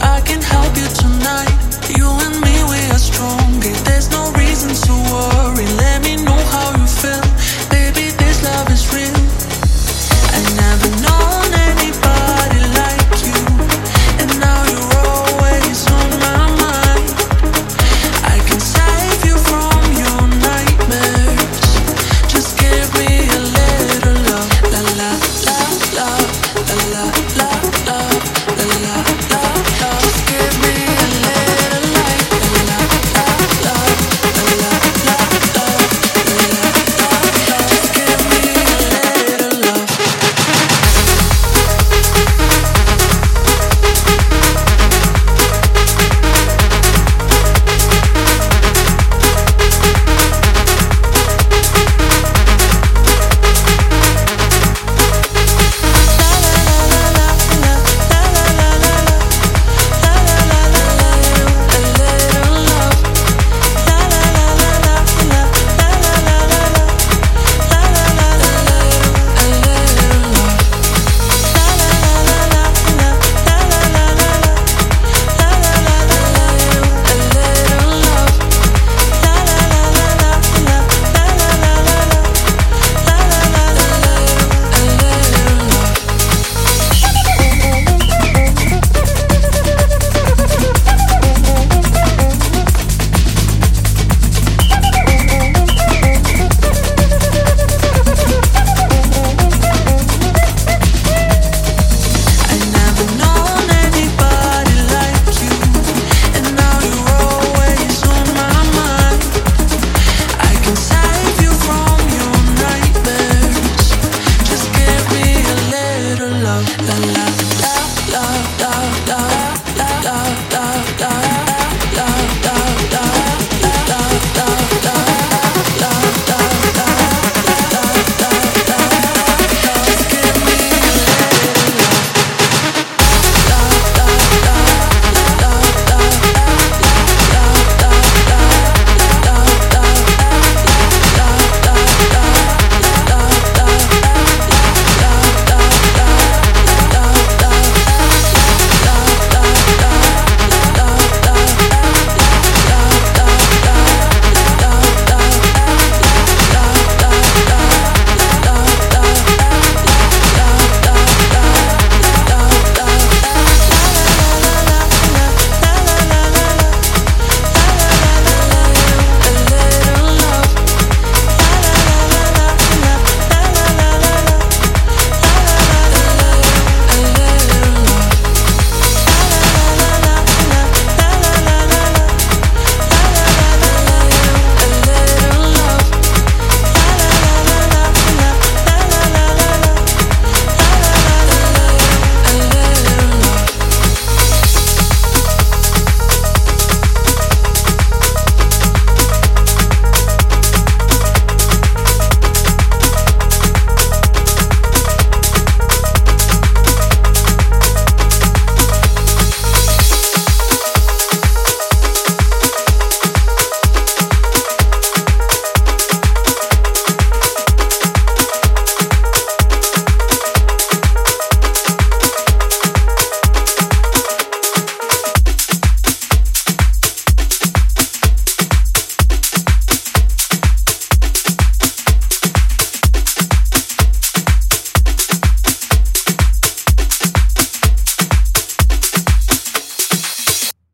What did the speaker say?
I can help you tonight. You and me, we are strong.